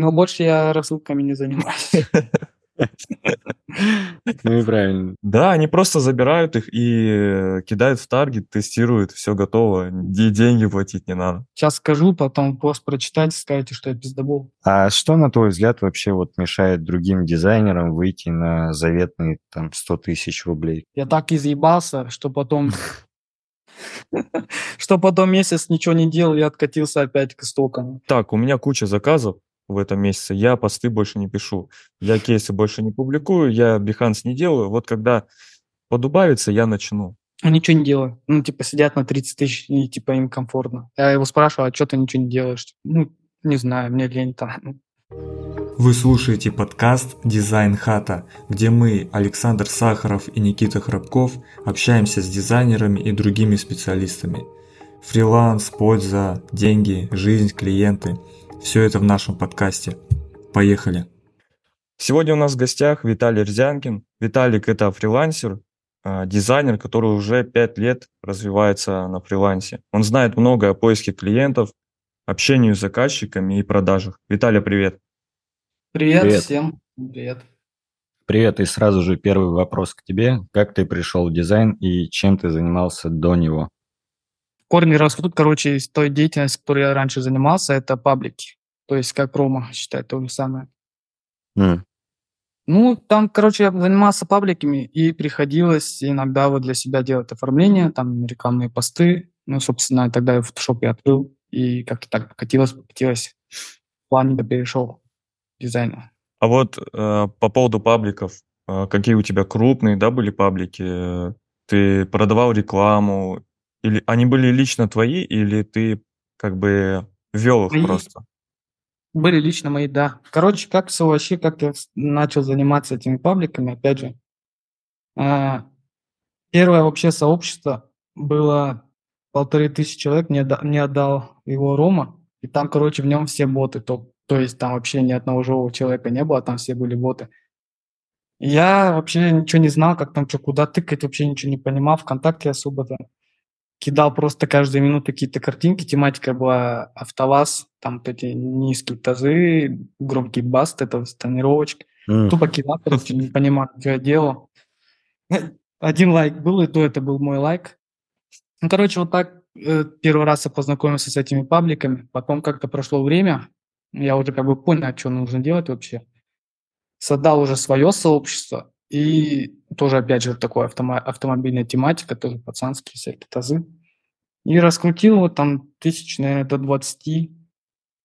Но больше я рассылками не занимаюсь. Ну и правильно. Да, они просто забирают их и э, кидают в таргет, тестируют, все готово, и деньги платить не надо. Сейчас скажу, потом пост прочитайте, скажете, что я пиздобол. А что, на твой взгляд, вообще вот мешает другим дизайнерам выйти на заветные там 100 тысяч рублей? Я так изъебался, что потом... Что потом месяц ничего не делал, я откатился опять к истокам. Так, у меня куча заказов в этом месяце, я посты больше не пишу, я кейсы больше не публикую, я Behance не делаю. Вот когда подубавится, я начну. А ничего не делаю. Ну, типа, сидят на 30 тысяч, и, типа, им комфортно. Я его спрашиваю, а что ты ничего не делаешь? Ну, не знаю, мне лень там. Вы слушаете подкаст «Дизайн хата», где мы, Александр Сахаров и Никита Храбков, общаемся с дизайнерами и другими специалистами. Фриланс, польза, деньги, жизнь, клиенты – все это в нашем подкасте. Поехали. Сегодня у нас в гостях Виталий Рзянкин. Виталик – это фрилансер, а, дизайнер, который уже пять лет развивается на фрилансе. Он знает много о поиске клиентов, общению с заказчиками и продажах. Виталий, привет. Привет, привет. всем. Привет. Привет, и сразу же первый вопрос к тебе. Как ты пришел в дизайн и чем ты занимался до него? Корни растут, короче, из той деятельности, которой я раньше занимался, это паблики. То есть как промо, считай, то же самое. Mm. Ну, там, короче, я занимался пабликами, и приходилось иногда вот для себя делать оформление, там рекламные посты. Ну, собственно, тогда я в фотошопе открыл, и как-то так покатилось, покатилось. Плавненько перешел к дизайну. А вот э, по поводу пабликов, э, какие у тебя крупные, да, были паблики? Ты продавал рекламу или они были лично твои, или ты как бы вел их Мои. просто? Были лично мои, да. Короче, как все вообще, как я начал заниматься этими пабликами, опять же. А, первое вообще сообщество было полторы тысячи человек, мне, мне отдал его Рома, и там, короче, в нем все боты, то, то есть там вообще ни одного живого человека не было, там все были боты. Я вообще ничего не знал, как там что, куда тыкать, вообще ничего не понимал, ВКонтакте особо там кидал просто каждую минуту какие-то картинки. Тематика была автоваз, там эти низкие тазы, громкий баст, это тонировочка. Mm. Тупо кидал, короче, не понимал, что я делал. Один лайк был, и то это был мой лайк. Ну, короче, вот так э, первый раз я познакомился с этими пабликами. Потом как-то прошло время, я уже как бы понял, что нужно делать вообще. Создал уже свое сообщество, и тоже, опять же, такой автомо- автомобильная тематика, тоже пацанские всякие тазы. И раскрутил вот там тысяч, наверное, до 20.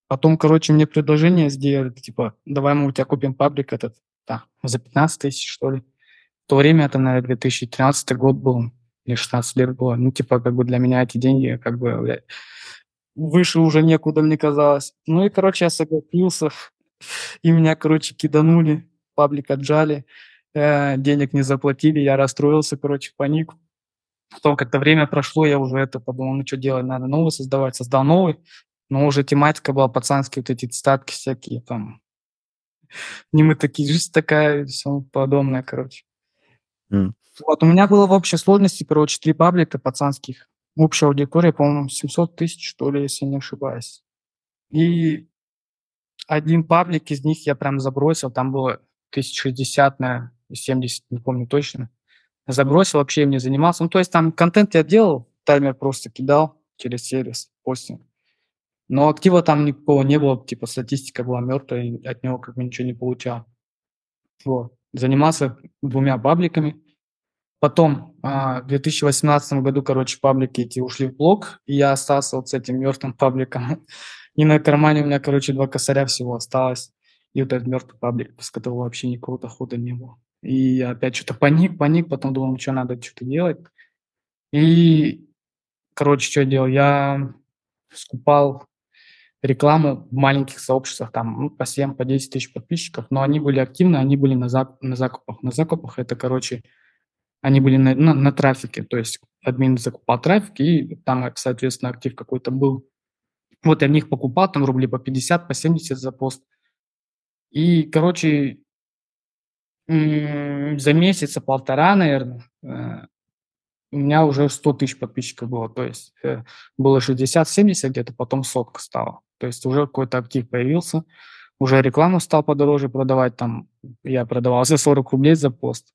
Потом, короче, мне предложение сделали, типа, давай мы у тебя купим паблик этот, да, за 15 тысяч, что ли. В то время это, наверное, 2013 год был, или 16 лет было. Ну, типа, как бы для меня эти деньги, как бы, блядь, выше уже некуда, мне казалось. Ну и, короче, я согласился, и меня, короче, киданули, паблик отжали денег не заплатили, я расстроился, короче, паник. Потом как-то время прошло, я уже это подумал, ну что делать, надо новый создавать, создал новый, но уже тематика была пацанские вот эти цитатки всякие там. Не мы такие, жизнь такая, и все подобное, короче. Mm. Вот, у меня было в общей сложности, короче, три паблика пацанских. Общая аудитория, по-моему, 700 тысяч, что ли, если не ошибаюсь. И один паблик из них я прям забросил, там было 1060, наверное, 70, не помню точно. Забросил, вообще им не занимался. Ну, то есть там контент я делал, таймер просто кидал через сервис, постинг. Но актива там никакого не было, типа статистика была мертвая, и от него как бы ничего не получал. Вот. Занимался двумя пабликами. Потом а, в 2018 году, короче, паблики эти ушли в блог, и я остался вот с этим мертвым пабликом. И на кармане у меня, короче, два косаря всего осталось. И вот этот мертвый паблик, с которого вообще никакого дохода не было. И опять что-то паник, паник, потом думал, что надо что-то делать. И, короче, что я делал? Я скупал рекламу в маленьких сообществах, там ну, по 7, по 10 тысяч подписчиков, но они были активны, они были на, зак на закупах. На закупах это, короче, они были на, на, на трафике, то есть админ закупал трафик, и там, соответственно, актив какой-то был. Вот я в них покупал, там рублей по 50, по 70 за пост. И, короче, за месяца полтора, наверное, э, у меня уже 100 тысяч подписчиков было. То есть э, было 60-70 где-то, потом сотка стала. То есть уже какой-то актив появился. уже рекламу стал подороже продавать, там я продавал за 40 рублей за пост,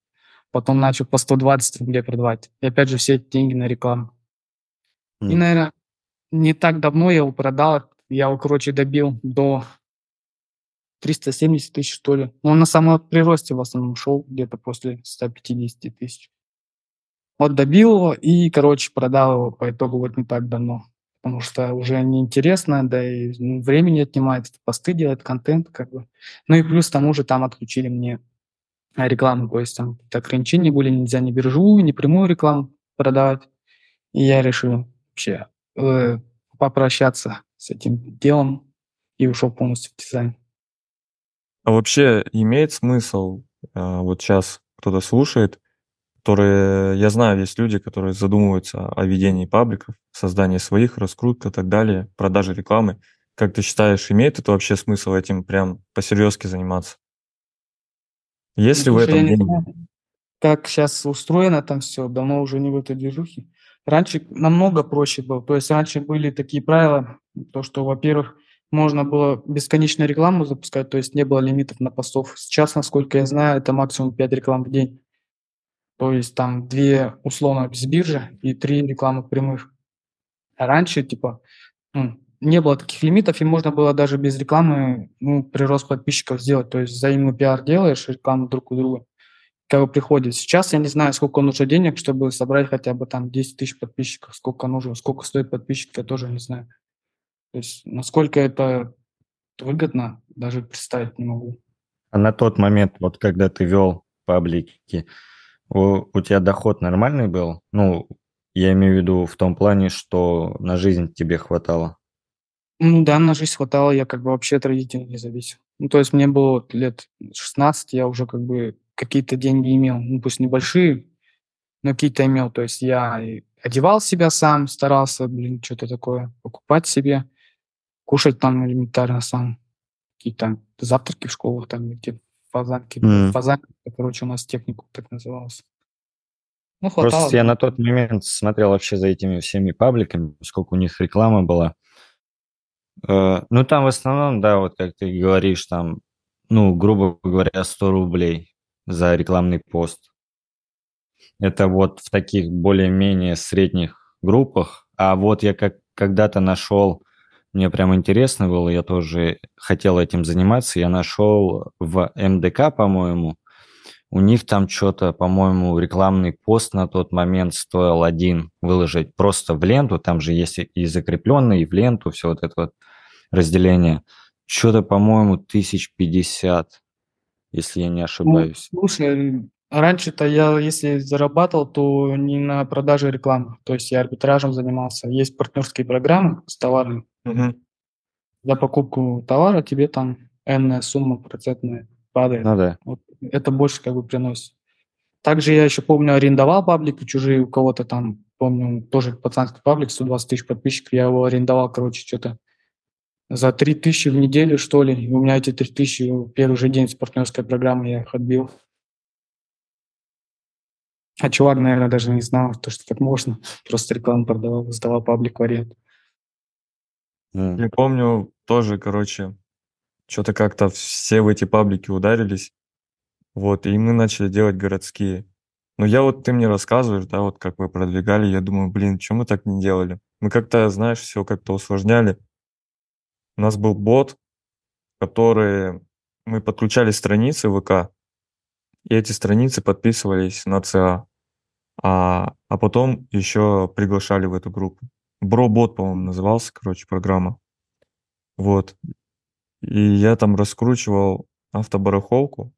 потом начал по 120 рублей продавать. И опять же все эти деньги на рекламу. И, М. наверное, не так давно я его продал, я его, короче, добил до 370 тысяч, что ли. Но он на самом приросте в основном шел, где-то после 150 тысяч. Вот добил его и, короче, продал его по итогу вот не так давно. Потому что уже неинтересно, да и ну, времени отнимает, посты делать, контент как бы. Ну и плюс к тому же там отключили мне рекламу, то есть там ограничения были, нельзя ни биржу, ни прямую рекламу продавать. И я решил вообще э, попрощаться с этим делом и ушел полностью в дизайн. А вообще имеет смысл, а, вот сейчас кто-то слушает, которые, я знаю, есть люди, которые задумываются о ведении пабликов, создании своих, раскрутка и так далее, продаже рекламы. Как ты считаешь, имеет это вообще смысл этим прям посерьезки заниматься? Есть ли в этом я не знаю, как сейчас устроено там все, давно уже не в этой движухе. Раньше намного проще было. То есть раньше были такие правила, то что, во-первых, можно было бесконечно рекламу запускать, то есть не было лимитов на постов. Сейчас, насколько я знаю, это максимум 5 реклам в день. То есть там две условно без биржи и три рекламы прямых. А раньше, типа, ну, не было таких лимитов, и можно было даже без рекламы ну, прирост подписчиков сделать. То есть взаимный пиар делаешь, рекламу друг у друга, как приходит. Сейчас я не знаю, сколько нужно денег, чтобы собрать хотя бы там 10 тысяч подписчиков, сколько нужно, сколько стоит подписчик, я тоже не знаю. То есть насколько это выгодно, даже представить не могу. А на тот момент, вот когда ты вел паблики, у, у тебя доход нормальный был? Ну, я имею в виду в том плане, что на жизнь тебе хватало. Ну да, на жизнь хватало, я как бы вообще от родителей не зависел. Ну, то есть мне было лет 16, я уже как бы какие-то деньги имел, ну пусть небольшие, но какие-то имел. То есть я одевал себя сам, старался, блин, что-то такое покупать себе, кушать там элементарно сам, какие-то завтраки в школах, там где фазанки, М. фазанки, короче, у нас технику так назывался. Ну, хватало. Просто я на тот момент смотрел вообще за этими всеми пабликами, сколько у них реклама была. Э, Ну, там в основном, да, вот как ты говоришь, там, ну, грубо говоря, 100 рублей за рекламный пост. Это вот в таких более-менее средних группах. А вот я как когда-то нашел, мне прям интересно было, я тоже хотел этим заниматься, я нашел в МДК, по-моему, у них там что-то, по-моему, рекламный пост на тот момент стоил один выложить просто в ленту, там же есть и закрепленный, и в ленту, все вот это вот разделение. Что-то, по-моему, тысяч пятьдесят, если я не Ну, ошибаюсь. слушай, раньше-то я, если зарабатывал, то не на продаже рекламы. То есть я арбитражем занимался. Есть партнерские программы с товарами. Мгм. За покупку товара тебе там энная сумма процентная падает. Ну да. Вот это больше как бы приносит. Также я еще помню, арендовал паблики чужие у кого-то там, помню, тоже пацанский паблик, 120 тысяч подписчиков, я его арендовал, короче, что-то за 3 тысячи в неделю, что ли. И у меня эти 3 тысячи в первый же день с партнерской программы я их отбил. А чувак, наверное, даже не знал, то, что так можно. Просто рекламу продавал, сдавал паблик в аренду. М. Я помню тоже, короче, что-то как-то все в эти паблики ударились. Вот, и мы начали делать городские. Но я вот, ты мне рассказываешь, да, вот как вы продвигали, я думаю, блин, что мы так не делали? Мы как-то, знаешь, все как-то усложняли. У нас был бот, который мы подключали страницы ВК, и эти страницы подписывались на ЦА. А, а потом еще приглашали в эту группу. BroBot, по-моему, назывался, короче, программа. Вот. И я там раскручивал автобарахолку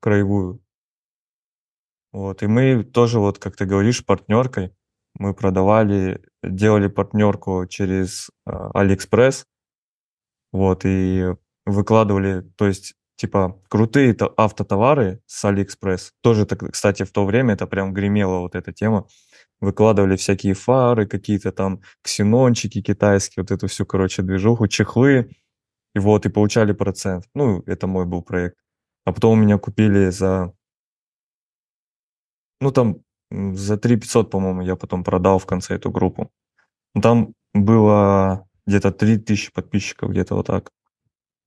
краевую. Вот. И мы тоже, вот как ты говоришь, партнеркой. Мы продавали, делали партнерку через а, Алиэкспресс. Вот. И выкладывали, то есть, типа, крутые то- автотовары с Алиэкспресс. Тоже, кстати, в то время это прям гремела вот эта тема. Выкладывали всякие фары, какие-то там ксенончики китайские, вот эту всю, короче, движуху, чехлы. И вот, и получали процент. Ну, это мой был проект. А потом у меня купили за... Ну, там за 3 500, по-моему, я потом продал в конце эту группу. Ну, Там было где-то 3000 подписчиков, где-то вот так.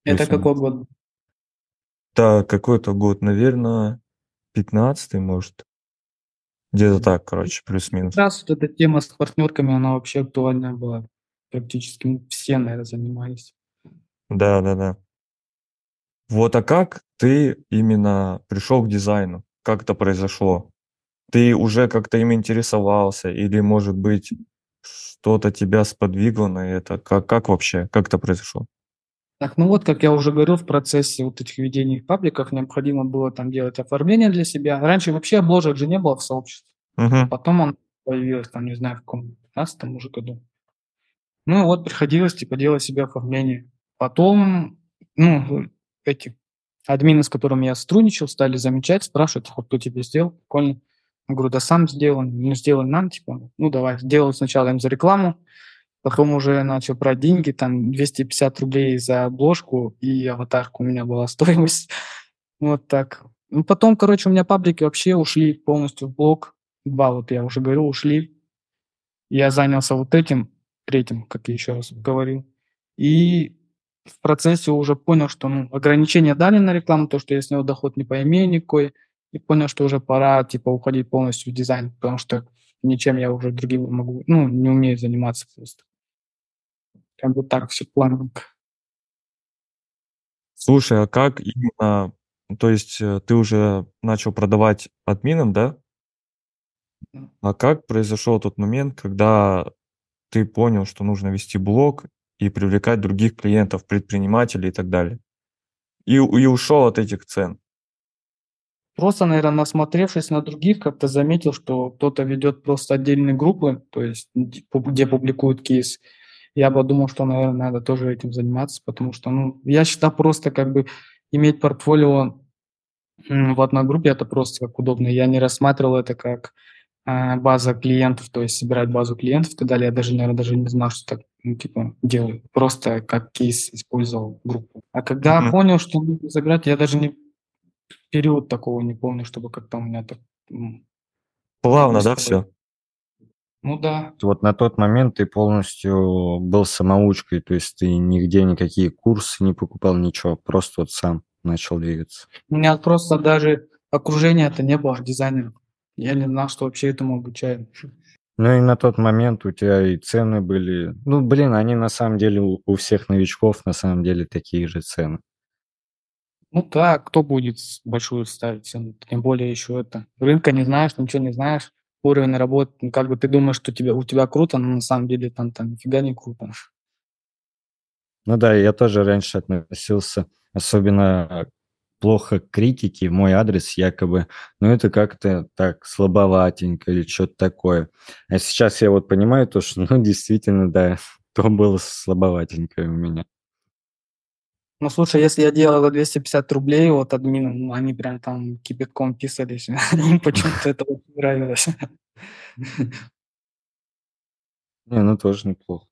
Это какой год? Да, какой-то год, наверное, 15 может. Где-то так, короче, плюс-минус. Раз вот эта тема с партнерками, она вообще актуальная была. Практически все, наверное, занимались. Да, да, да. Вот, а как ты именно пришел к дизайну? Как это произошло? Ты уже как-то им интересовался или, может быть, что-то тебя сподвигло на это? Как, как вообще? Как это произошло? Так, ну вот, как я уже говорил, в процессе вот этих ведений пабликов необходимо было там делать оформление для себя. Раньше вообще обложек же не было в сообществе. Угу. Потом он появился, там, не знаю, в каком 15 уже году. Ну вот, приходилось, типа, делать себе оформление. Потом, ну, эти админы, с которыми я сотрудничал, стали замечать, спрашивать, «А кто тебе сделал, прикольно. Я говорю, да сам сделал, ну, сделай нам, типа, ну, давай. Сделал сначала им за рекламу, потом уже начал брать деньги, там, 250 рублей за обложку и аватарку у меня была стоимость. Вот так. Ну, потом, короче, у меня паблики вообще ушли полностью в блог. Два, вот я уже говорил, ушли. Я занялся вот этим, третьим, как я еще раз говорил. И в процессе уже понял, что ну, ограничения дали на рекламу, то, что я снял доход не по имени никакой, и понял, что уже пора, типа, уходить полностью в дизайн, потому что ничем я уже другим могу, ну, не умею заниматься просто. Как бы так все плавненько. Слушай, а как именно, то есть э, ты уже начал продавать админам, да? Да. А как произошел тот момент, когда ты понял, что нужно вести блог и привлекать других клиентов, предпринимателей и так далее? И, и ушел от этих цен. Просто, наверное, насмотревшись на других, как-то заметил, что кто-то ведет просто отдельные группы, то есть где публикуют кейс. Я подумал, что, наверное, надо тоже этим заниматься, потому что, ну, я считаю просто как бы иметь портфолио в одной группе это просто как удобно. Я не рассматривал это как а, база клиентов, то есть собирать базу клиентов и так далее. Я даже, наверное, даже не знал, что так, ну, типа, делаю. Просто как кейс использовал группу. А когда Мгм. понял, что нужно забирать, я даже не период такого не помню, чтобы как-то у меня так... Плавно, да, Быстро. все? Ну да, Вот на тот момент ты полностью был самоучкой, то есть ты нигде никакие курсы не покупал, ничего, просто вот сам начал двигаться. у меня просто даже окружения это не было дизайнеров. Я не знал, что вообще этому обучают. Ну и на тот момент у тебя и цены были... Ну, блин, они на самом деле у, у всех новичков на самом деле такие же цены. Ну так, кто будет большую ставить цену? Тем более еще это. Рынка не знаешь, ничего не знаешь. Уровень работы, ну, как бы ты думаешь, что тебе, у тебя круто, но на самом деле там, там нифига не круто. Ну да, я тоже раньше относился особенно плохо к критике в мой адрес, якобы, ну это как-то так слабоватенько или что-то такое. А сейчас я вот понимаю то, что, ну, действительно, да, то было слабоватенько у меня. Ну, слушай, если я делал за 250 рублей от админа, ну, они прям там кипятком писались. Им почему-то это очень нравилось. Не, ну тоже неплохо.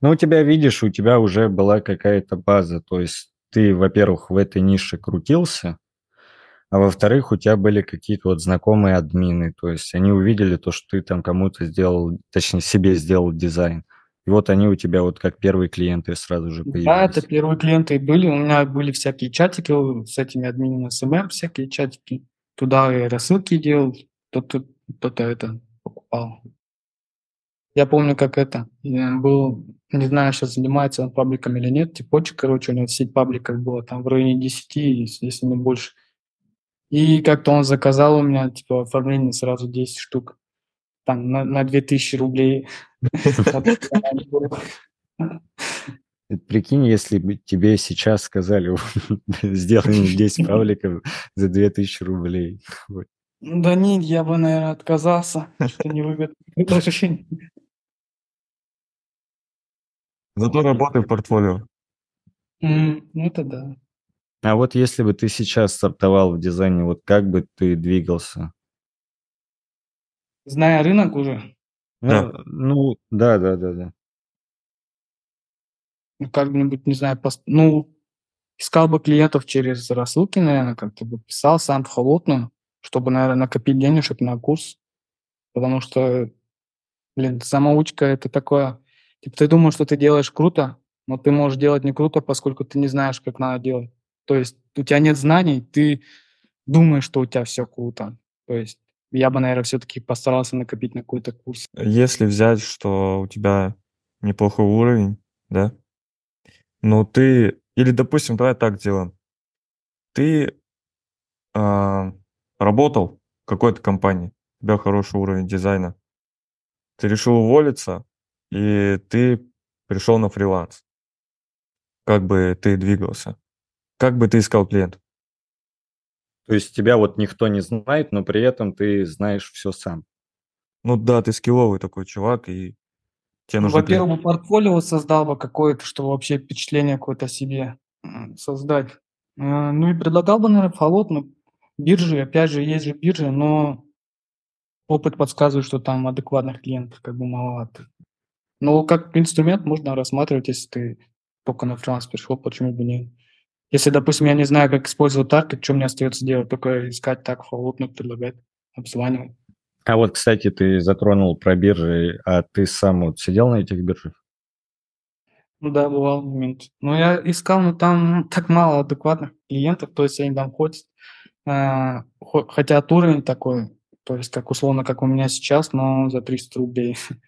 Ну, у тебя, видишь, у тебя уже была какая-то база, то есть ты, во-первых, в этой нише крутился, а во-вторых, у тебя были какие-то вот знакомые админы, то есть они увидели то, что ты там кому-то сделал, точнее, себе сделал дизайн. И вот они у тебя вот как первые клиенты сразу же Да, появились. это первые клиенты были. У меня были всякие чатики с этими админами SMM, всякие чатики. Туда и рассылки делал, кто-то кто-то это покупал. Я помню, как это э, был, не знаю, сейчас занимается он пабликами или нет, типочек, короче, у него сеть пабликов была там в районе 10, если если не больше. И как-то он заказал у меня, типа, оформление сразу 10 штук. Там на, на 2000 рублей. Прикинь, если бы тебе сейчас сказали, сделай мне 10 пабликов за 2000 рублей. Ну Да нет, я бы, наверное, отказался, что невыгодно. Зато работай в портфолио. Ну это да. А вот если бы ты сейчас стартовал в дизайне, вот как бы ты двигался? Зная рынок уже, Ну, Да. ну, да, да, да, да. ну, как-нибудь, не знаю, пос- ну, искал бы клиентов через рассылки, наверное, как-то бы писал сам в холодную, чтобы, наверное, накопить денежек на курс, потому что, блин, самоучка это такое, типа, ты думаешь, что ты делаешь круто, но ты можешь делать не круто, поскольку ты не знаешь, как надо делать. То есть у тебя нет знаний, ты думаешь, что у тебя все круто. То есть я бы, наверное, все-таки постарался накопить на какой-то курс. Если взять, что у тебя неплохой уровень, да, но ты, или, допустим, давай так делаем, ты а, работал в какой-то компании, у тебя хороший уровень дизайна, ты решил уволиться, и ты пришел на фриланс. Как бы ты двигался? Как бы ты искал клиентов? То есть тебя вот никто не знает, но при этом ты знаешь все сам. Ну да, ты скилловый такой чувак, и тебе Ну, нужно... во-первых, бы портфолио создал бы какое-то, чтобы вообще впечатление какое-то о себе создать. Э, Ну и предлагал бы, наверное, фолот, ну, биржи, опять же, есть же биржи, но опыт подсказывает, что там адекватных клиентов как бы маловато. Но как инструмент можно рассматривать, если ты только на фриланс перешел, почему бы нет. Если, допустим, я не знаю, как использовать таргет, что мне остается делать? Только искать так, фолотно предлагать, обзванивать. А вот, кстати, ты затронул про биржи, а ты сам вот сидел на этих биржах? Ну да, бывал момент. Но я искал, но там так мало адекватных клиентов, то есть они там ходят, э, хо- хотят уровень такой, то есть как условно, как у меня сейчас, но за 300 рублей.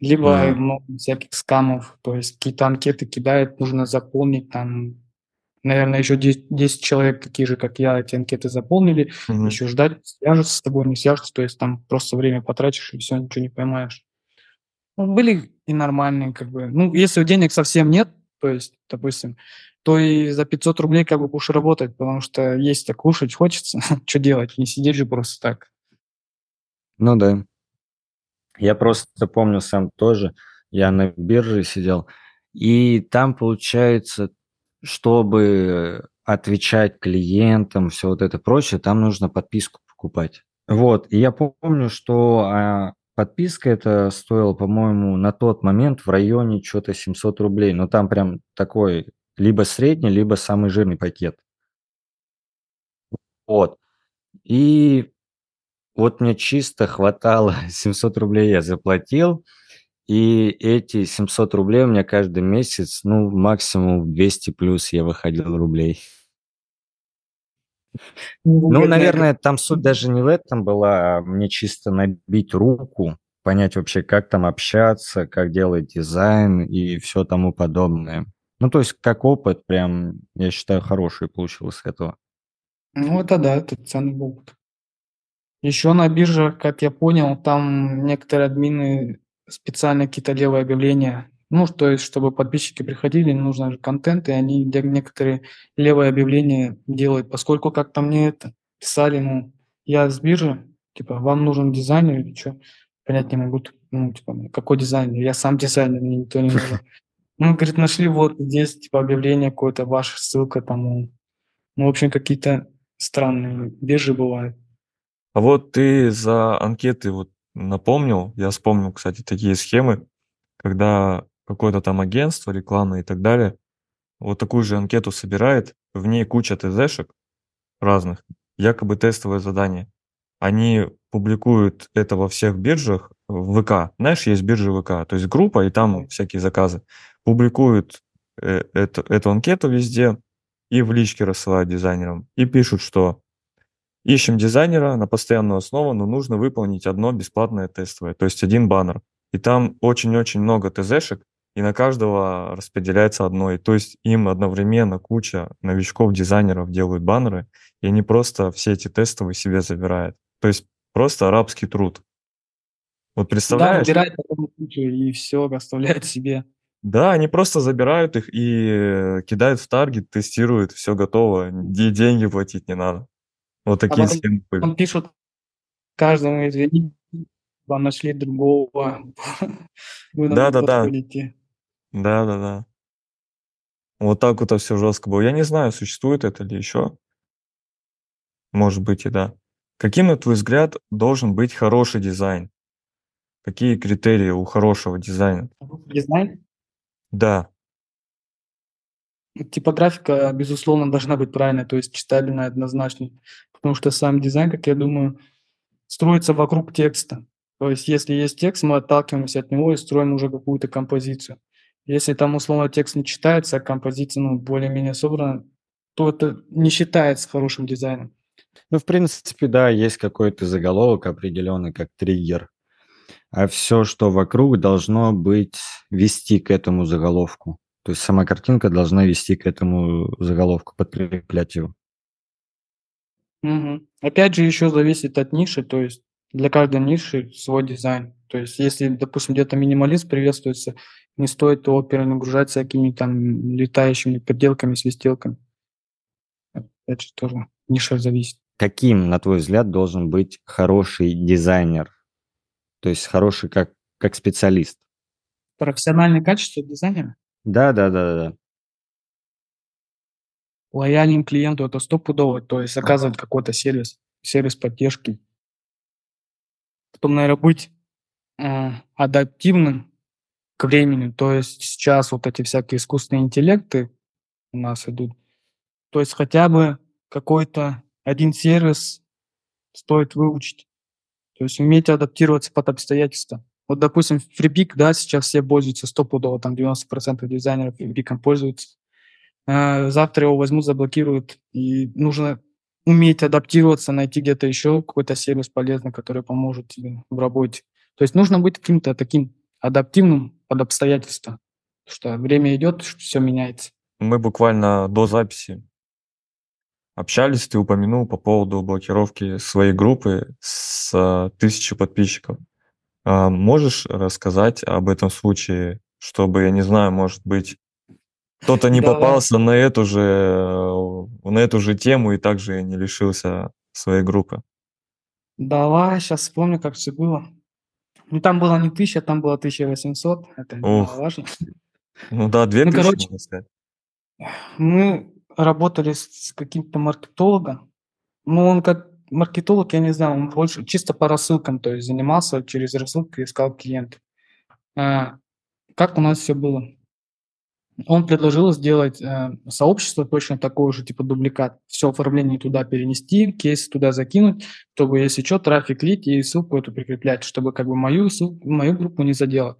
Либо Да. много всяких скамов, то есть какие-то анкеты кидают, нужно заполнить там, наверное, еще 10, 10 человек такие же, как я, эти анкеты заполнили, Мгм. еще ждать, свяжутся с тобой, не свяжутся, то есть там просто время потратишь и все, ничего не поймаешь. Ну, были и нормальные, как бы. Ну, если денег совсем нет, то есть, допустим, то и за 500 рублей как бы будешь работать, потому что есть-то кушать хочется. Что делать? Не сидеть же просто так. Ну да. Я просто помню сам тоже, я на бирже сидел, и там получается, чтобы отвечать клиентам, все вот это прочее, там нужно подписку покупать. Вот, и я помню, что а, подписка это стоила, по-моему, на тот момент в районе что-то 700 рублей, но там прям такой либо средний, либо самый жирный пакет. Вот. И вот мне чисто хватало 700 рублей я заплатил, и эти 700 рублей у меня каждый месяц, ну, максимум в 200 плюс я выходил рублей. Ну, наверное, там суть даже не в этом была, а мне чисто набить руку, понять вообще, как там общаться, как делать дизайн и все тому подобное. Ну, то есть, как опыт, прям, я считаю, хороший получился с этого. Ну, это да, это ценный опыт. Еще на биржах, как я понял, там некоторые админы специально какие-то левые объявления. Ну, то есть, чтобы подписчики приходили, нужно же контент, и они некоторые левые объявления делают, поскольку как-то мне это писали, ну, я с биржи, типа, вам нужен дизайнер или что? Понять не могу, ну, типа, какой дизайнер? Я сам дизайнер, мне никто не нужен. Ну, говорит, нашли вот здесь, типа, объявление какое-то, ваша ссылка там, ну, ну, в общем, какие-то странные биржи бывают. А вот ты за анкеты вот напомнил, я вспомнил, кстати, такие схемы, когда какое-то там агентство рекламное и так далее вот такую же анкету собирает, в ней куча ТЗшек разных, якобы тестовое задание. Они публикуют это во всех биржах в ВК. Знаешь, есть биржа ВК, то есть группа, и там всякие заказы. Публикуют э, эту, эту анкету везде и в личке рассылают дизайнерам. И пишут, что ищем дизайнера на постоянную основу, но нужно выполнить одно бесплатное тестовое, то есть один баннер. И там очень-очень много ТЗшек, и на каждого распределяется одно. И то есть им одновременно куча новичков, дизайнеров делают баннеры, и они просто все эти тестовые себе забирают. То есть просто арабский труд. Вот Да, представляешь? выбирает потом кучу и все, оставляет себе. Да, они просто забирают их и э, кидают в таргет, тестируют, все готово, и деньги платить не надо. Вот А такие потом схемы были. он пишут каждому, извините, вам нашли другого, вы не Да-да-да. подходите. Да-да-да. Вот так вот все жестко было. Я не знаю, существует это или еще. Может быть и да. Каким, на твой взгляд, должен быть хороший дизайн? Какие критерии у хорошего дизайна? Дизайн, Да, типографика, безусловно, должна быть правильной, то есть читабельная, однозначно. Потому что сам дизайн, как я думаю, строится вокруг текста. То есть если есть текст, мы отталкиваемся от него и строим уже какую-то композицию. Если там условно текст не читается, а композиция ну, более-менее собрана, то это не считается хорошим дизайном. Ну, в принципе, да, есть какой-то заголовок определенный, как триггер. А все, что вокруг, должно быть вести к этому заголовку. То есть сама картинка должна вести к этому заголовку, подкреплять его. Угу. Опять же, еще зависит от ниши, то есть для каждой ниши свой дизайн. То есть если, допустим, где-то минималист приветствуется, не стоит его перенагружать всякими там летающими переделками, свистелками. Опять же, тоже ниша зависит. Каким, на твой взгляд, должен быть хороший дизайнер? То есть хороший как, как специалист? Профессиональное качество дизайнера? Да, да, да, да. Лояльным клиенту это стопудово, то есть оказывать какой-то сервис, сервис поддержки. Потом, наверное, быть э, адаптивным к времени. То есть сейчас вот эти всякие искусственные интеллекты у нас идут. То есть хотя бы какой-то один сервис стоит выучить. То есть уметь адаптироваться под обстоятельства. Вот, допустим, FreePic, да, сейчас все пользуются стопудово, там 90% дизайнеров FreePic пользуются. А, завтра его возьмут, заблокируют, и нужно уметь адаптироваться, найти где-то еще какой-то сервис полезный, который поможет тебе в работе. То есть нужно быть каким-то таким адаптивным под обстоятельства, что время идет, все меняется. Мы буквально до записи общались, ты упомянул по поводу блокировки своей группы с а, тысячи подписчиков. А можешь рассказать об этом случае, чтобы, я не знаю, может быть, кто-то не попался на эту же, э, на эту же тему и также не лишился своей группы? Давай, сейчас вспомню, как все было. Ну, там было не тысяча, там было 1800, это не важно. Ну да, две ну, тысячи, короче, можно сказать. Мы работали с каким-то маркетологом. Ну, он как маркетолог, я не знаю, он больше чисто по рассылкам, то есть занимался через рассылки, искал клиентов. А, как у нас все было? Он предложил сделать э, сообщество точно такое же, типа дубликат. Все оформление туда перенести, кейс туда закинуть, чтобы, если что, трафик лить и ссылку эту прикреплять, чтобы как бы мою, ссылку, мою группу не задело.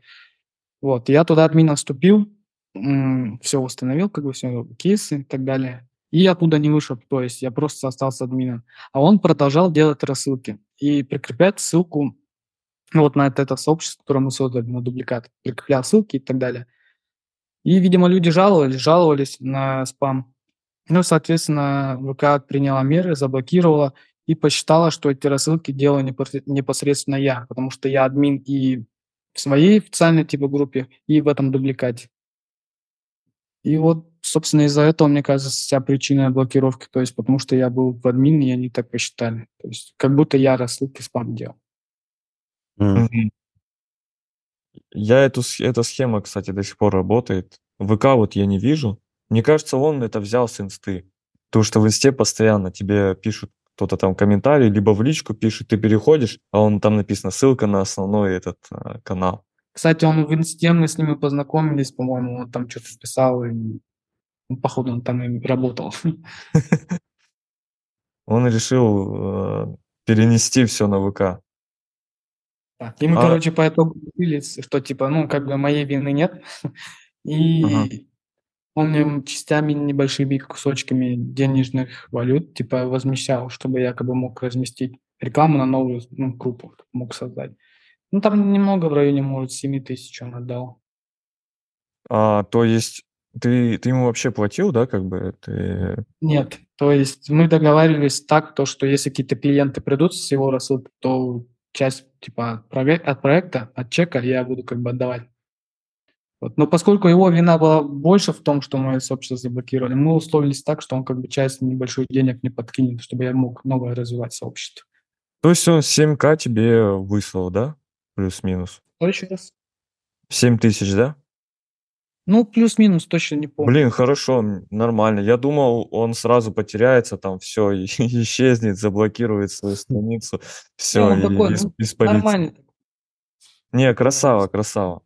Вот, я туда админ вступил, все установил, как бы все, кейсы и так далее. И оттуда не вышел, то есть я просто остался админом. А он продолжал делать рассылки и прикреплять ссылку вот на это, это сообщество, которое мы создали, на дубликат. Прикреплял ссылки и так далее. И, видимо, люди жаловались, жаловались на спам. Ну, соответственно, ВК приняла меры, заблокировала и посчитала, что эти рассылки делаю непосредственно я, потому что я админ и в своей официальной типа группе, и в этом дубликате. И вот, собственно, из-за этого, мне кажется, вся причина блокировки, то есть потому что я был в админе, и они так посчитали. То есть как будто я рассылки спам делал. Mm. Я эту, эта схема, кстати, до сих пор работает. ВК вот я не вижу. Мне кажется, он это взял с инсты. Потому что в инсте постоянно тебе пишут кто-то там комментарий, либо в личку пишет, ты переходишь, а он там написано ссылка на основной этот а, канал. Кстати, он в инсте, мы с ними познакомились, по-моему, он там что-то писал, и ну, походу он там и работал. Он решил э, перенести все на ВК. Так, и мы, а... короче, по итогу решили, что типа, ну, как бы моей вины нет. И ага. он мне частями небольшими кусочками денежных валют, типа, возмещал, чтобы я как бы мог разместить рекламу на новую ну, группу, мог создать. Ну, там немного в районе, может, 7 тысяч он отдал. А, то есть ты, ты ему вообще платил, да, как бы? Ты... Нет, то есть мы договаривались так, то, что если какие-то клиенты придут с его рассылки, то часть типа от, проекта, от чека я буду как бы отдавать. Вот. Но поскольку его вина была больше в том, что мы сообщество заблокировали, мы условились так, что он как бы часть небольшой денег не подкинет, чтобы я мог новое развивать сообщество. То есть он 7к тебе выслал, да? Плюс-минус. Еще раз? 7 тысяч, да? Ну, плюс-минус, точно не помню. Блин, хорошо, нормально. Я думал, он сразу потеряется, там все, исчезнет, заблокирует свою страницу, все, ну, такой, и, ну, Нормально. Не, красава, красава.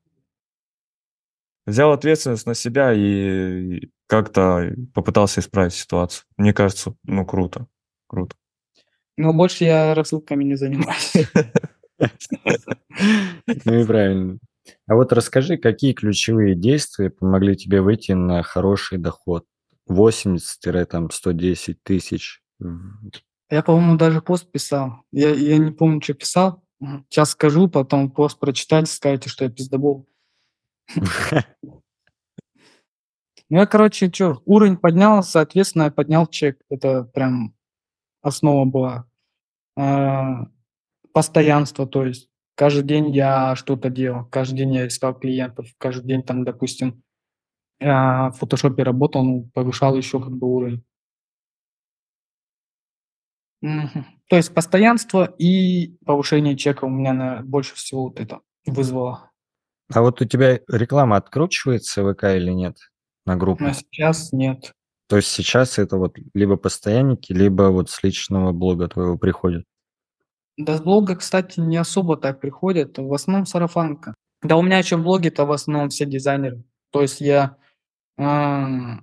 Взял ответственность на себя и как-то попытался исправить ситуацию. Мне кажется, ну, круто, круто. Но больше я рассылками не занимаюсь. Ну и правильно. А вот расскажи, какие ключевые действия помогли тебе выйти на хороший доход? 80-110 тысяч. Я, по-моему, даже пост писал. Я, я не помню, что писал. Сейчас скажу, потом пост прочитать, скажете, что я пиздобол. Ну, я, короче, что, уровень поднял, соответственно, я поднял чек. Это прям основа была. А, постоянство, то есть каждый день я что-то делал, каждый день я искал клиентов, каждый день там, допустим, я в фотошопе работал, ну, повышал еще как бы уровень. Мгм. То есть постоянство и повышение чека у меня наверно, больше всего вот это вызвало. А вот у тебя реклама откручивается в ВК или нет на группу? Сейчас нет. То есть сейчас это вот либо постоянники, либо вот с личного блога твоего приходят? Да с блога, кстати, не особо так приходят, в основном сарафанка. Да у меня еще в блоге-то в основном все дизайнеры. То есть я а,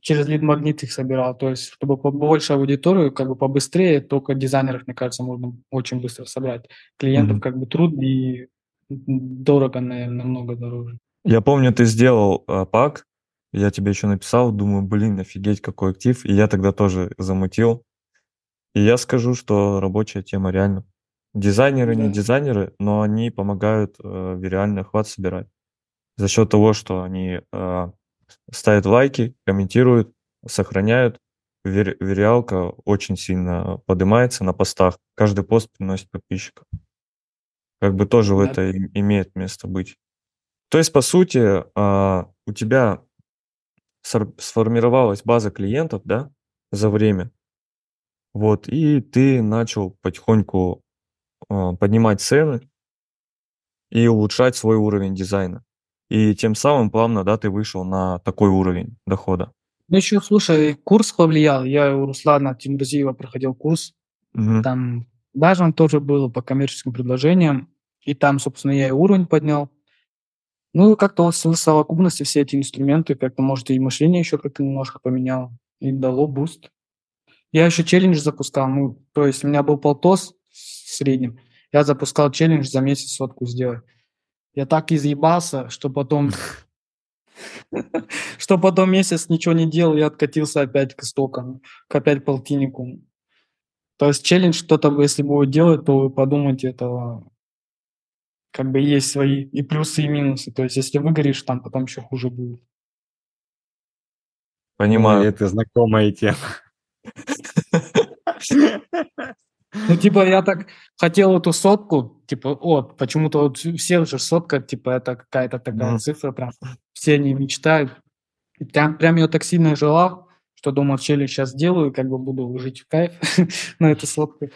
через лид-магнит их собирал. То есть, чтобы побольше аудиторию, как бы побыстрее, только дизайнеров, мне кажется, можно очень быстро собрать. Клиентов Мгм. как бы труд и дорого, наверное, намного дороже. Я помню, ты сделал а, пак, я тебе еще написал, думаю, блин, офигеть, какой актив, и я тогда тоже замутил. И я скажу, что рабочая тема реально. Дизайнеры не Да. дизайнеры, но они помогают э, виральный охват собирать. За счет того, что они э, ставят лайки, комментируют, сохраняют. Вир- Вириалка очень сильно поднимается на постах. Каждый пост приносит подписчиков. Как бы тоже Да. это и- имеет место быть. То есть, по сути, а, у тебя сформировалась база клиентов, да, за время. Вот, и ты начал потихоньку а, поднимать цены и улучшать свой уровень дизайна. И тем самым плавно, да, ты вышел на такой уровень дохода. Ну еще, слушай, курс повлиял. Я у Руслана Тимурзиева проходил курс. Мгм. Там даже он тоже был по коммерческим предложениям. И там, собственно, я и уровень поднял. Ну, как-то вот в совокупности все эти инструменты, как-то, может, и мышление еще как-то немножко поменял. И дало буст. Я еще челлендж запускал. Ну, то есть у меня был полтос в среднем. Я запускал челлендж за месяц сотку сделать. Я так изъебался, что потом... Что потом месяц ничего не делал, я откатился опять к истокам, к опять полтиннику. То есть челлендж кто-то, если будет делать, то вы подумайте, это как бы есть свои и плюсы, и минусы. То есть если выгоришь, там потом еще хуже будет. Понимаю. Это знакомая тема. Ну, типа, я так хотел эту сотку, типа, о, почему-то вот все же сотка, типа, это какая-то такая цифра, прям все они мечтают. И прям, прям я так сильно желал, что думал, челлендж сейчас сделаю, как бы буду жить в кайф на эту сотку.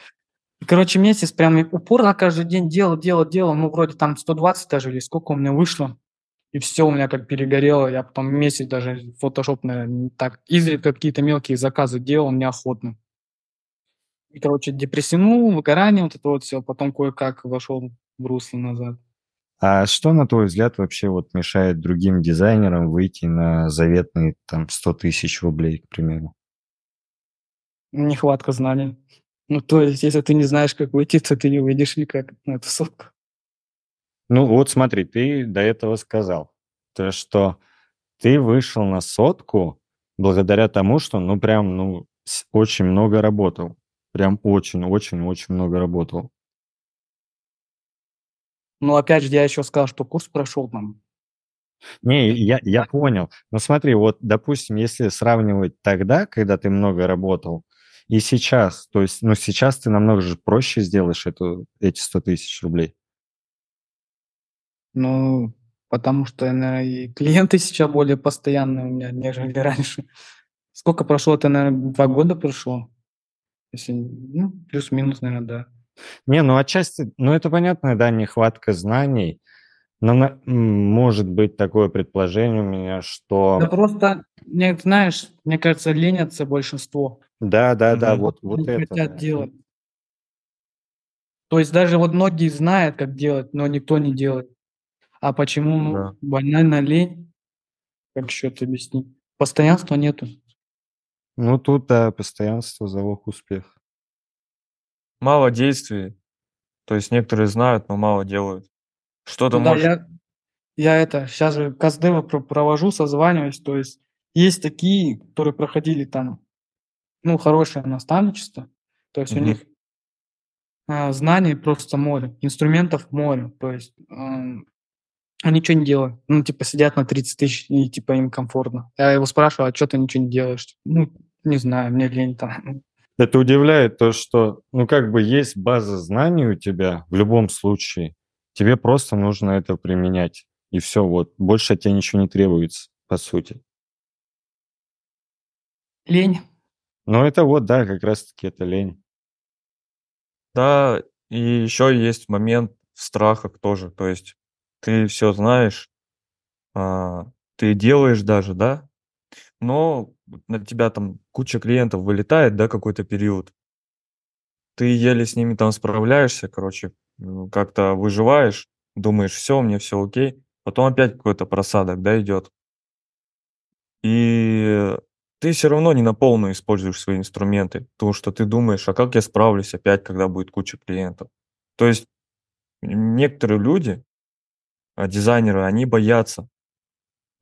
И, короче, месяц прям упорно каждый день делал, делал, делал, ну, вроде там 120 даже или сколько у меня вышло. И все у меня как перегорело. Я потом месяц даже фотошоп, наверное, так изредка какие-то мелкие заказы делал неохотно. И, короче, депрессионул, выгорание, вот это вот все. Потом кое-как вошел в русло назад. А что, на твой взгляд, вообще вот мешает другим дизайнерам выйти на заветные там 100 тысяч рублей, к примеру? Нехватка знаний. Ну, то есть, если ты не знаешь, как выйти, то ты не выйдешь никак на эту сотку. Ну вот смотри, ты до этого сказал, то что ты вышел на сотку благодаря тому, что ну прям ну очень много работал. Прям очень-очень-очень много работал. Но опять же, я еще сказал, что курс прошел там. Не, я, я понял. Но смотри, вот, допустим, если сравнивать тогда, когда ты много работал, и сейчас, то есть, ну, сейчас ты намного же проще сделаешь эту, эти 100 тысяч рублей. Ну, потому что, наверное, и клиенты сейчас более постоянные у меня, нежели раньше. Сколько прошло? Это, наверное, два года прошло. Если, ну, плюс-минус, наверное, да. Не, ну, отчасти, ну, это понятно, да, нехватка знаний, но на- может быть такое предположение у меня, Да что... просто, мне, знаешь, мне кажется, ленятся большинство. Да, да, да, вот, вот это. хотят да. делать. То есть даже вот многие знают, как делать, но никто не делает. А почему? Ну, Да. банально лень. Как еще это объяснить? Постоянства нету. Ну, тут, да, постоянство, залог успеха. Мало действий. То есть некоторые знают, но мало делают. Что-то Ну да, может я, я это, сейчас же Каздева провожу, созваниваюсь, то есть есть такие, которые проходили там, ну, хорошее наставничество, то есть у них а, знаний просто море, инструментов море, то есть ам, они ничего не делают, ну, типа сидят на 30 тысяч и типа им комфортно. Я его спрашиваю, а что ты ничего не делаешь? Ну, не знаю, мне лень там. Это удивляет то, что, ну, как бы есть база знаний у тебя в любом случае. Тебе просто нужно это применять. И все, вот. Больше от тебя ничего не требуется, по сути. Лень. Ну, это вот, да, как раз-таки это лень. Да, и еще есть момент в страхах тоже. То есть ты все знаешь, а, ты делаешь даже, да, но на тебя там куча клиентов вылетает, да, какой-то период. Ты еле с ними там справляешься, короче, как-то выживаешь, думаешь, все, мне все окей. Потом опять какой-то просадок, да, идет. И ты все равно не на полную используешь свои инструменты, потому что ты думаешь, а как я справлюсь опять, когда будет куча клиентов. То есть некоторые люди, а, дизайнеры, они боятся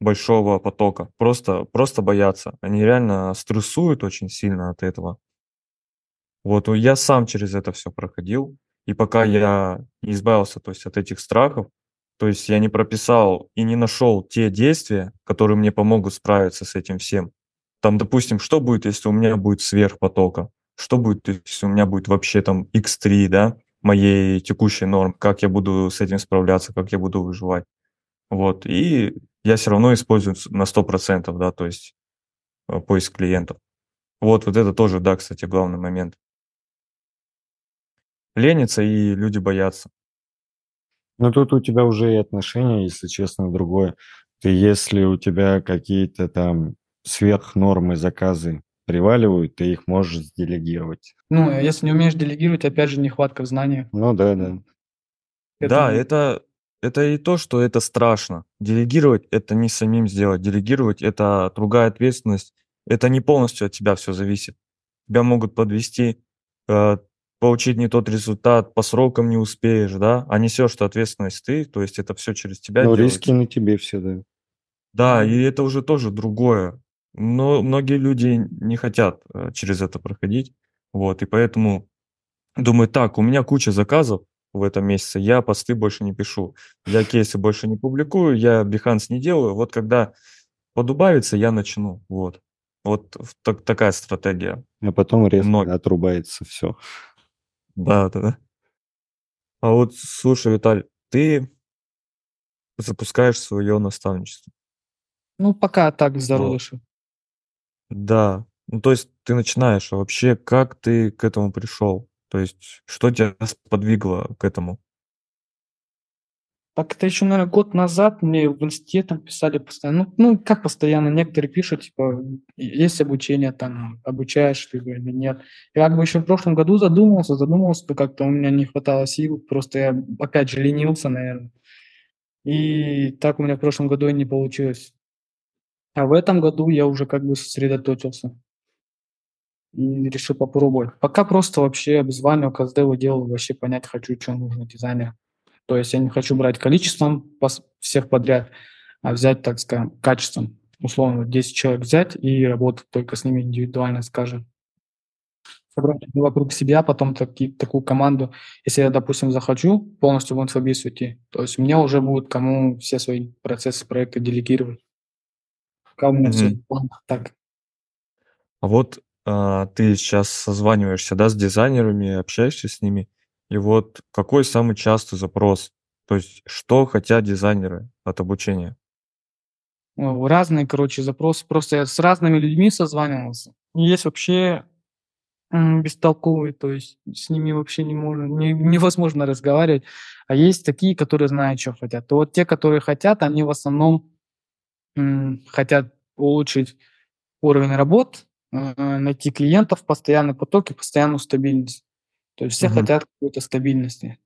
большого потока. Просто, просто боятся. Они реально стрессуют очень сильно от этого. Вот я сам через это все проходил. И пока я не избавился то есть, от этих страхов, то есть я не прописал и не нашел те действия, которые мне помогут справиться с этим всем. Там, допустим, что будет, если у меня будет сверхпотока? Что будет, если у меня будет вообще там x3, да, моей текущей норм? Как я буду с этим справляться, как я буду выживать? Вот, и я все равно использую на 100%, да, то есть э, поиск клиентов. Вот, вот это тоже, да, кстати, главный момент. Ленятся и люди боятся. Ну, тут у тебя уже и отношения, если честно, другое. Ты, если у тебя какие-то там сверхнормы заказы приваливают, ты их можешь делегировать. Ну, если не умеешь делегировать, опять же, нехватка в знаниях. Ну да, да. Это... Да, это это и то, что это страшно. Делегировать – это не самим сделать. Делегировать – это другая ответственность. Это не полностью от тебя все зависит. Тебя могут подвести, э, получить не тот результат, по срокам не успеешь, да, а несешь что ответственность ты, то есть это все через тебя Ну, риски на тебе все, да. Да, и это уже тоже другое. Но многие люди не хотят э, через это проходить, вот, и поэтому думают, так, у меня куча заказов, в этом месяце, я посты больше не пишу, я кейсы больше не публикую, я Behance не делаю. Вот когда подубавится, я начну. Вот. Вот так, такая стратегия. А потом резко Много. отрубается все. Да, да, да. А вот, слушай, Виталь, ты запускаешь свое наставничество. Ну, пока так зародышу. Да. Ну, то есть ты начинаешь, а вообще как ты к этому пришел? То есть что тебя сподвигло к этому? Так это еще, наверное, год назад мне в инсте там писали постоянно. Ну, ну, как постоянно, некоторые пишут, типа, есть обучение, там, обучаешь ты или нет. Я как бы еще в прошлом году задумался, задумался, то как-то у меня не хватало сил, просто я, опять же, ленился, наверное. И так у меня в прошлом году и не получилось. А в этом году я уже как бы сосредоточился и решил попробовать. Пока просто вообще обзваниваю, каздеву делаю, вообще понять хочу, что нужно дизайнер. То есть я не хочу брать количеством всех подряд, а взять, так скажем, качеством. Условно, 10 человек взять и работать только с ними индивидуально, скажем. Собрать вокруг себя, потом таки, такую команду. Если я, допустим, захочу полностью в инфобиз уйти, то есть мне уже будут кому все свои процессы проекта делегировать. Пока у меня mm-hmm. все так. А вот а, ты сейчас созваниваешься, да, с дизайнерами, общаешься с ними, и вот какой самый частый запрос? То есть что хотят дизайнеры от обучения? Разные, короче, запросы. Просто я с разными людьми созванивался. Есть вообще бестолковые, то есть с ними вообще не можно, не, невозможно разговаривать. А есть такие, которые знают, что хотят. То вот те, которые хотят, они в основном м, хотят улучшить уровень работ, найти клиентов, постоянный поток и постоянную стабильность. То есть все угу. хотят какой-то стабильности.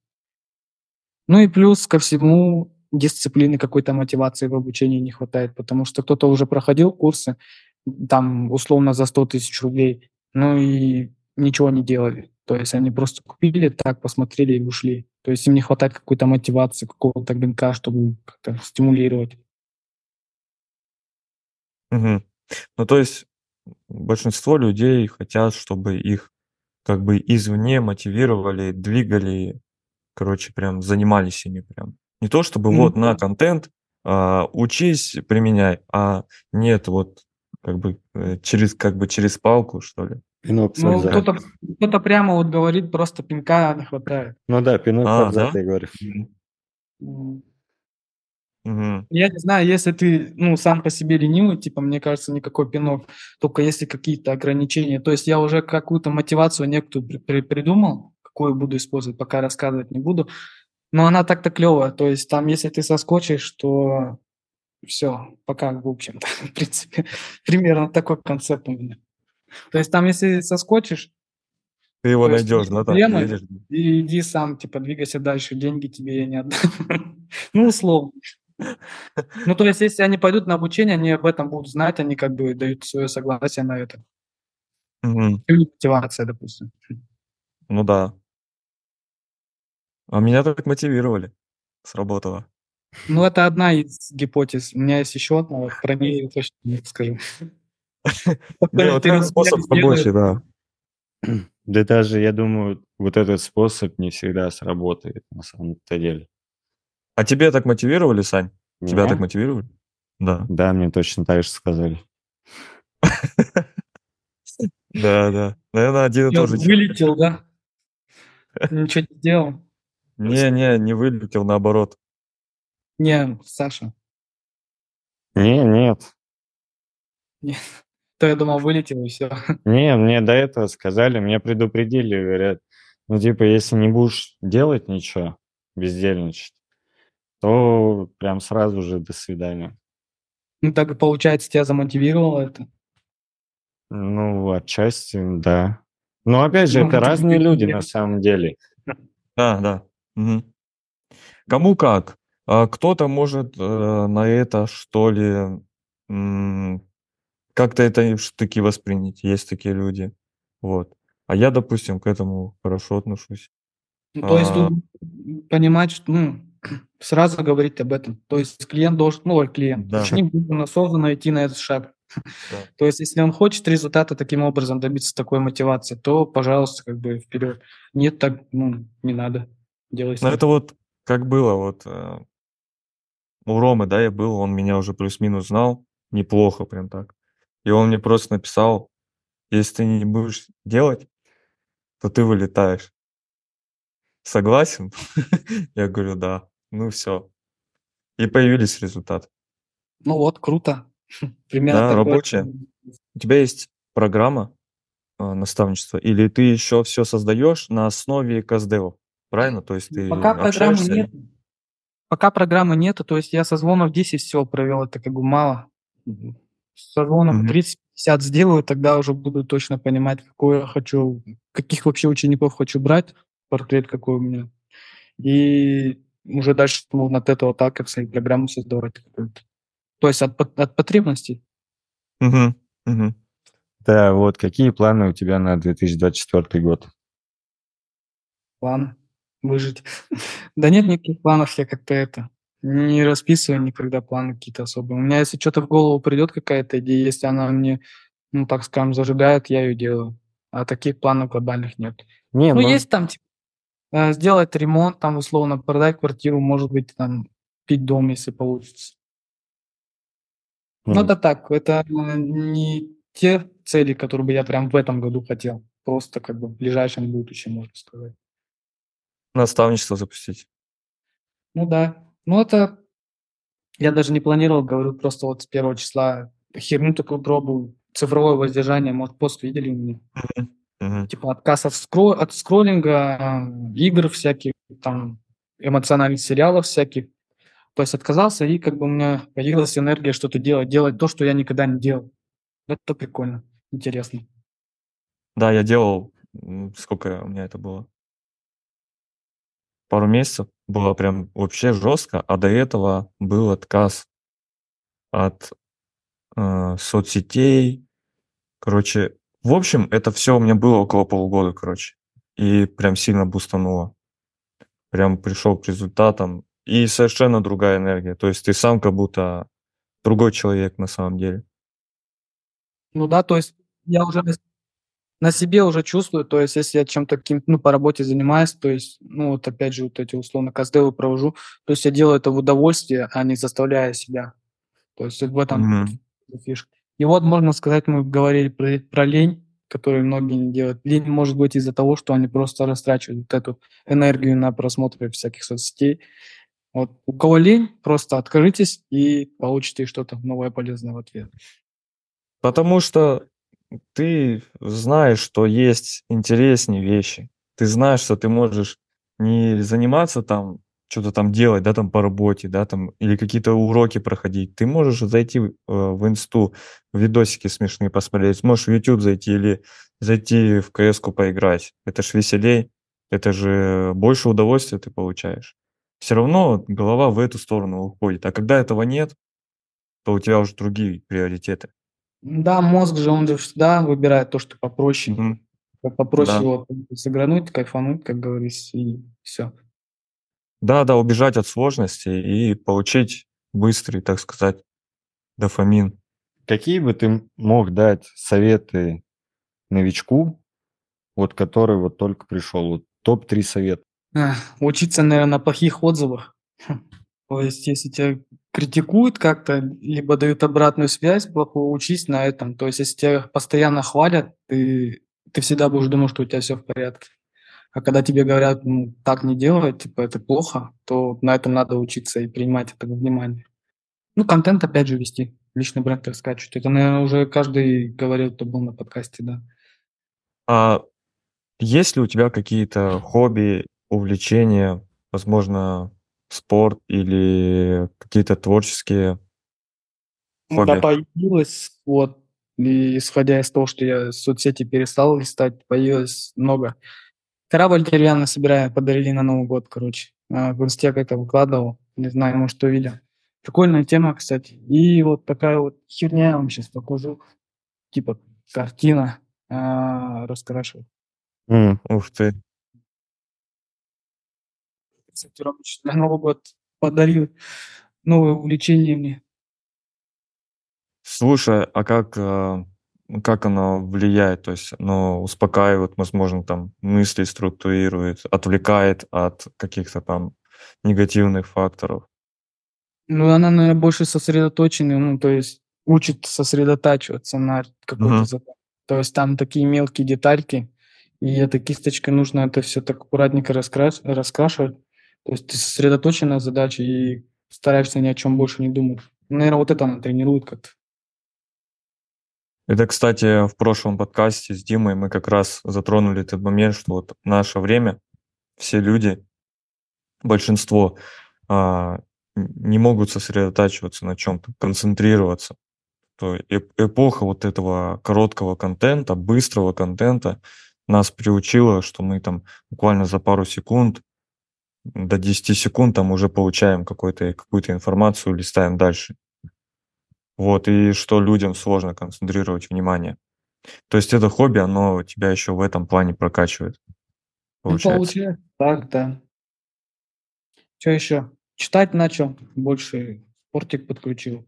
Ну и плюс ко всему дисциплины, какой-то мотивации в обучении не хватает, потому что кто-то уже проходил курсы, там условно за 100 тысяч рублей, ну и ничего не делали. То есть они просто купили, так посмотрели и ушли. То есть им не хватает какой-то мотивации, какого-то гонка, чтобы как-то стимулировать. Мгм. Ну, то есть большинство людей хотят, чтобы их как бы извне мотивировали, двигали, короче, прям занимались ими прям. Не то чтобы Ну вот на да. контент, а, учись, применяй, а нет, вот как бы э, через как бы через палку, что ли. Пинок Ну, зад. кто-то кто-то прямо вот говорит, просто пинка не хватает. Ну да, пинок А, да? я говорю. Мгм. Мгм. Я не знаю, если ты, ну, сам по себе ленивый, типа, мне кажется, никакой пинок, только если какие-то ограничения. То есть я уже какую-то мотивацию некую при- при- придумал, какую буду использовать, пока рассказывать не буду. Но она так-то клевая. То есть там, если ты соскочишь, то все, пока, в общем-то, в принципе, примерно такой концепт у меня. То есть там, если соскочишь, Ты его то найдешь, да, там едешь. и иди сам, типа, двигайся дальше, деньги тебе я не отдам. Ну, условно. Ну, то есть, если они пойдут на обучение, они об этом будут знать, они как бы дают свое согласие на это. Мгм. Или мотивация, допустим. Ну да. А меня так мотивировали. Сработало. Ну, это одна из гипотез. У меня есть еще одна, вот про нее я точно не скажу. Этот способ рабочий, да. Да даже, я думаю, вот этот способ не всегда сработает на самом-то деле. А тебе так мотивировали, Сань? Тебя Меня? так мотивировали? Да. Да, мне точно так же сказали. Да, да. Наверное, один и тот же. вылетел, да? Ничего не сделал. Не, не, не вылетел, наоборот. Не, Саша. Не, нет. То я думал, вылетел и все. Не, мне до этого сказали, меня предупредили, говорят, ну, типа, если не будешь делать ничего, бездельничать, то прям сразу же до свидания. Ну, так и получается, тебя замотивировало это. Ну, отчасти, да. Но опять же, Ну, это разные люди на самом деле. Да, да. Мгм. Кому как. А Кто-то может э, на это, что ли, как-то это в штыки воспринять. Есть такие люди. Вот. А я, допустим, к этому хорошо отношусь. Ну, то есть А. тут понимать, что, ну, сразу говорить об этом. То есть клиент должен, ну, клиент, Да. ученик должен осознанно идти на этот шаг. Да. То есть если он хочет результата таким образом добиться такой мотивации, то, пожалуйста, как бы вперед. Нет, так, ну, не надо. Делай Но это вот как было, вот э, у Ромы, да, я был, он меня уже плюс-минус знал, неплохо прям так. И он мне просто написал, если ты не будешь делать, то ты вылетаешь. Согласен? Я говорю, да. Ну все. И появились результаты. Ну вот, круто. Примерно Да, такое. рабочая. У тебя есть программа э, наставничества, или ты еще все создаешь на основе КСДО, правильно? То есть ты Пока программы нет. Пока программы нету, то есть я созвонов 10 всего провел, это как бы мало. Созвонов Мгм. 30-50 сделаю, тогда уже буду точно понимать, какой я хочу, каких вообще учеников хочу брать, портрет какой у меня. И уже дальше можно от этого так, как свои программы создавать. какую-то. То есть от, от потребностей. Мгм, мгм. Да, вот какие планы у тебя на 2024 год? План выжить. Да нет никаких планов, я как-то это не расписываю никогда планы какие-то особые. У меня если что-то в голову придет какая-то идея, если она мне, ну так скажем, зажигает, я ее делаю. А таких планов глобальных нет. Не, Ну, есть там, типа, сделать ремонт, там, условно, продать квартиру, может быть, там, пить дом, если получится. ну, Ну, это так, это э, не те цели, которые бы я прям в этом году хотел. Просто как бы в ближайшем будущем, можно сказать. Наставничество запустить. Ну да. Ну это я даже не планировал, говорю, просто вот с первого числа херню такую пробую. Цифровое воздержание, может, пост видели у меня? Мгм, мгм. Типа отказ от, скро- от скроллинга, э, игр всяких, там, эмоциональных сериалов всяких. То есть отказался, и как бы у меня появилась энергия что-то делать, делать то, что я никогда не делал. Это прикольно, интересно. Да, я делал, сколько у меня это было? Пару месяцев. Было прям вообще жестко, а до этого был отказ от э, соцсетей. Короче, в общем, это все у меня было около полугода, короче. И прям сильно бустануло. прям пришел к результатам, и совершенно другая энергия. То есть ты сам как будто другой человек на самом деле. Ну да, то есть я уже на себе уже чувствую, то есть если я чем-то каким ну, по работе занимаюсь, то есть, ну, вот опять же, вот эти условно каздевы провожу, то есть я делаю это в удовольствие, а не заставляя себя. То есть в этом Мгм. фишка. И вот, можно сказать, мы говорили про, про лень, которую многие не делают. Лень может быть из-за того, что они просто растрачивают вот эту энергию на просмотр всяких соцсетей. Вот у кого лень, просто откажитесь и получите что-то новое полезное в ответ. Потому что ты знаешь, что есть интереснее вещи. Ты знаешь, что ты можешь не заниматься там, что-то там делать, да, там по работе, да, там, или какие-то уроки проходить. Ты можешь зайти э, в инсту, видосики смешные посмотреть, можешь в YouTube зайти или зайти в КС-ку поиграть. Это ж веселей, это же больше удовольствия ты получаешь. Все равно голова в эту сторону уходит. А когда этого нет, то у тебя уже другие приоритеты. Да, мозг же, он же всегда выбирает то, что попроще. Как Попроще Да. вот сыгрануть, кайфануть, как говорится, и все. Да, да, убежать от сложностей и получить быстрый, так сказать, дофамин. Какие бы ты мог дать советы новичку, вот который вот только пришел? Вот топ-3 совета. Учиться, наверное, на плохих отзывах. То есть, если тебя критикуют как-то, либо дают обратную связь плохую, учись на этом. То есть, если тебя постоянно хвалят, ты, ты всегда будешь думать, что у тебя все в порядке. А когда тебе говорят, ну, так не делай, типа, это плохо, то на этом надо учиться и принимать это во внимание. Ну, контент, опять же, вести, личный бренд раскачивать. Это, наверное, уже каждый говорил, кто был на подкасте, да. А есть ли у тебя какие-то хобби, увлечения, возможно, спорт или какие-то творческие Ну, Да, хобби? появилось, вот, и исходя из того, что я соцсети перестал листать, появилось много. Корабль деревянный собираю, подарили на Новый год, короче. А, В инсте как-то выкладывал, не знаю, может, кто видел. Прикольная тема, кстати. И вот такая вот херня я вам сейчас покажу. Типа картина раскрашиваю. М, Ух ты. Кстати, Ромыч на Новый год подарил новое увлечение мне. Слушай, а как, а, как оно влияет? То есть оно успокаивает, возможно, там мысли структурирует, отвлекает от каких-то там негативных факторов. Ну, она, наверное, больше сосредоточена, ну, то есть учит сосредотачиваться на какой-то Мгм. задаче. То есть там такие мелкие детальки, и этой кисточкой нужно это все так аккуратненько раскрас- раскрашивать. То есть ты сосредоточен на задаче и стараешься ни о чем больше не думать. Наверное, вот это она тренирует как-то. Это, кстати, в прошлом подкасте с Димой мы как раз затронули этот момент, что вот наше время все люди, большинство, а, не могут сосредотачиваться на чем-то, концентрироваться. То эп- эпоха вот этого короткого контента, быстрого контента нас приучила, что мы там буквально за пару секунд, до 10 секунд там уже получаем какую-то информацию, листаем дальше. Вот, и что людям сложно концентрировать внимание. То есть это хобби, оно тебя еще в этом плане прокачивает, Ну, получается. получается. Так, да. Что еще? Читать начал, больше спортик подключил.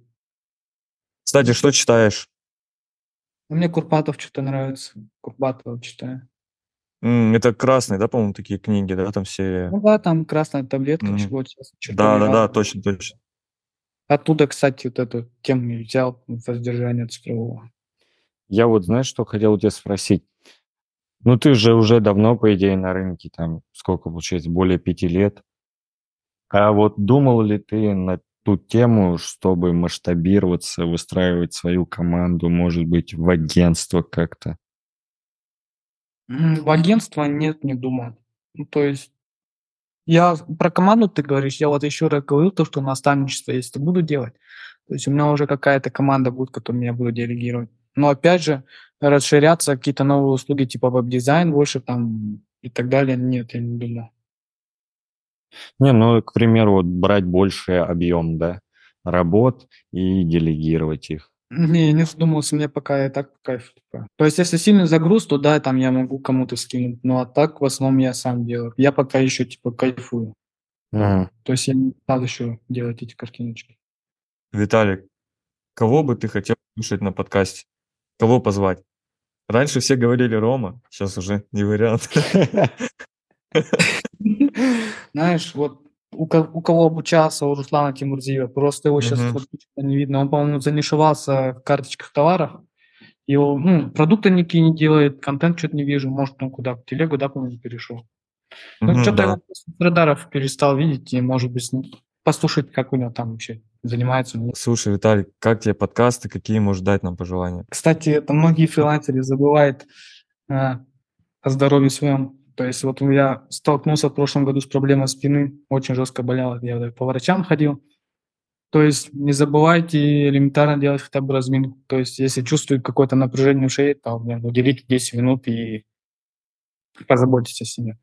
Кстати, что читаешь? Ну, Мне Курпатов что-то нравится. Курпатова читаю. Это красные, да, по-моему, такие книги, да, там все... Ну да, там красная таблетка, Мгм. чего сейчас. Да, да, да, точно, точно. Оттуда, кстати, вот эту тему и взял воздержание цифрового. Я вот, знаешь, что хотел у тебя спросить? Ну, ты же уже давно, по идее, на рынке, там, сколько получается, более пяти лет. А вот думал ли ты на ту тему, чтобы масштабироваться, выстраивать свою команду, может быть, в агентство как-то? В агентство нет, не думал. Ну, то есть я про команду ты говоришь, я вот еще раз говорил, то, что наставничество то буду делать. То есть у меня уже какая-то команда будет, которую я буду делегировать. Но опять же, расширяться, какие-то новые услуги типа веб-дизайн больше там и так далее, нет, я не думаю. Не, ну, к примеру, вот брать больший объем, да, работ и делегировать их. Не, не задумывался, мне пока и так по кайфу. Типа. То есть, если сильный загруз, то да, там я могу кому-то скинуть. Ну, а так в основном я сам делаю. Я пока еще, типа, кайфую. Мгм. То есть, я не стал еще делать эти картиночки. Виталик, кого бы ты хотел слушать на подкасте? Кого позвать? Раньше все говорили Рома, сейчас уже не вариант. Знаешь, вот у, ко- у кого обучался у Руслана Тимурзиева, просто его сейчас Мгм. не видно. Он, по-моему, занишевался в карточках товаров. Его, ну, продукты никакие не делает, контент что-то не вижу. Может, он куда, в телегу, да, по-моему, перешел. Ну, Мгм, что-то да. его радаров перестал видеть, и, может быть, послушать, как у него там вообще занимается. он. Слушай, Виталик, как тебе подкасты, какие можешь дать нам пожелания? Кстати, это многие фрилансеры забывают э, о здоровье своем. То есть вот я столкнулся в прошлом году с проблемой спины, очень жестко болела, я по врачам ходил. То есть не забывайте элементарно делать хотя бы разминку. То есть если чувствуете какое-то напряжение в шее, то блин, уделите 10 минут и позаботьтесь о себе.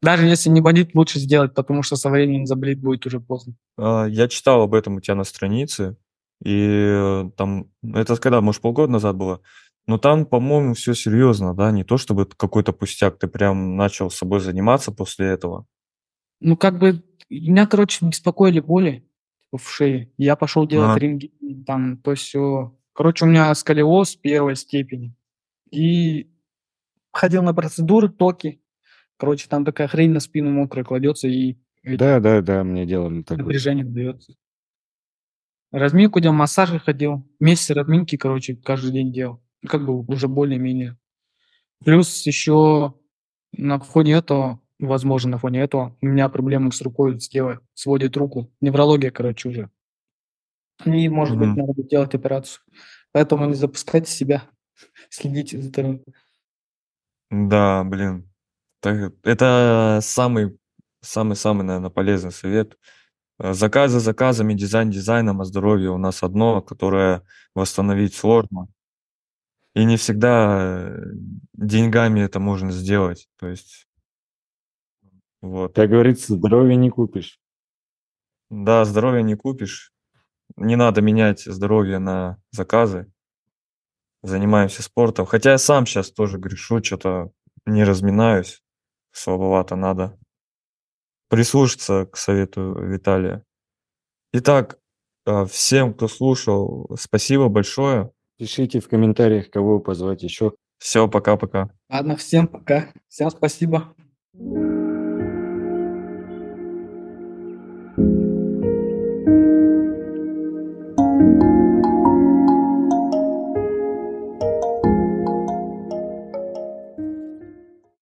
Даже если не болит, лучше сделать, потому что со временем заболеть будет уже поздно. А, Я читал об этом у тебя на странице, и э, там, это когда, может, полгода назад было, но там, по-моему, все серьезно, да, не то чтобы это какой-то пустяк, ты прям начал собой заниматься после этого. Ну, как бы, меня, короче, беспокоили боли в шее. Я пошел делать Ага. рентген, там, то все. Короче, у меня сколиоз первой степени. И ходил на процедуры, токи. Короче, там такая хрень на спину мокрая кладется и Да, да, да, мне делали такое. напряжение дается. Разминку делал, массажи ходил. Месяц разминки, короче, каждый день делал. Как бы уже более-менее. Плюс еще на фоне этого, возможно, на фоне этого, у меня проблемы с рукой, с левой, сводит руку. Неврология, короче, уже. И, может быть, Мгм. надо делать операцию. Поэтому не запускайте себя, следите за здоровьем. Да, блин, так- это самый, самый-самый, наверное, полезный совет. Заказы заказами, дизайн дизайном, а здоровье у нас одно, которое восстановить сложно. И не всегда э, деньгами это можно сделать. То есть, вот. Как говорится, здоровье не купишь. Да, здоровье не купишь. Не надо менять здоровье на заказы. Занимаемся спортом. Хотя я сам сейчас тоже грешу, что-то не разминаюсь. Слабовато надо прислушаться к совету Виталия. Итак, э, всем, кто слушал, спасибо большое. Пишите в комментариях, кого позвать еще. Все, пока-пока. Ладно, всем пока. Всем спасибо.